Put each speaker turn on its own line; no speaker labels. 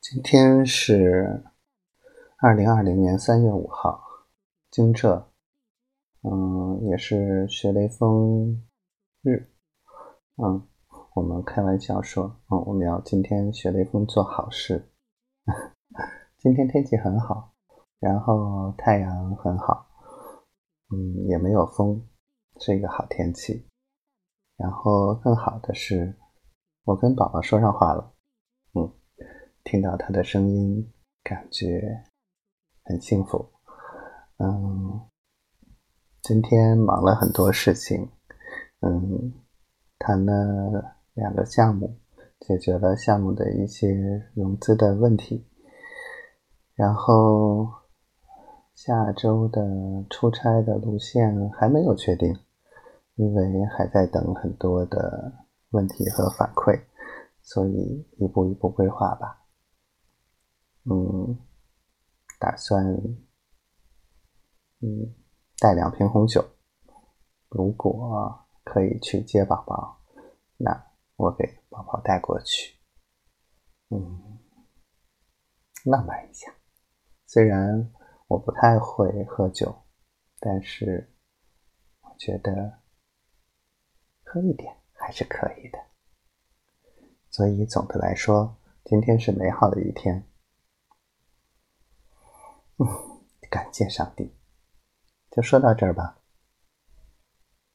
今天是二零二零年三月五号，惊蛰，嗯，也是学雷锋日，嗯，我们开玩笑说，嗯，我们要今天学雷锋做好事。今天天气很好，然后太阳很好，嗯，也没有风，是一个好天气。然后更好的是，我跟宝宝说上话了，听到他的声音，感觉很幸福。嗯，今天忙了很多事情，嗯，谈了两个项目，解决了项目的一些融资的问题。然后下周的出差的路线还没有确定，因为还在等很多的问题和反馈，所以一步一步规划吧。嗯，打算嗯带两瓶红酒。如果可以去接宝宝，那我给宝宝带过去。嗯，浪漫一下。虽然我不太会喝酒，但是我觉得喝一点还是可以的。所以总的来说，今天是美好的一天。嗯，感谢上帝，就说到这儿吧。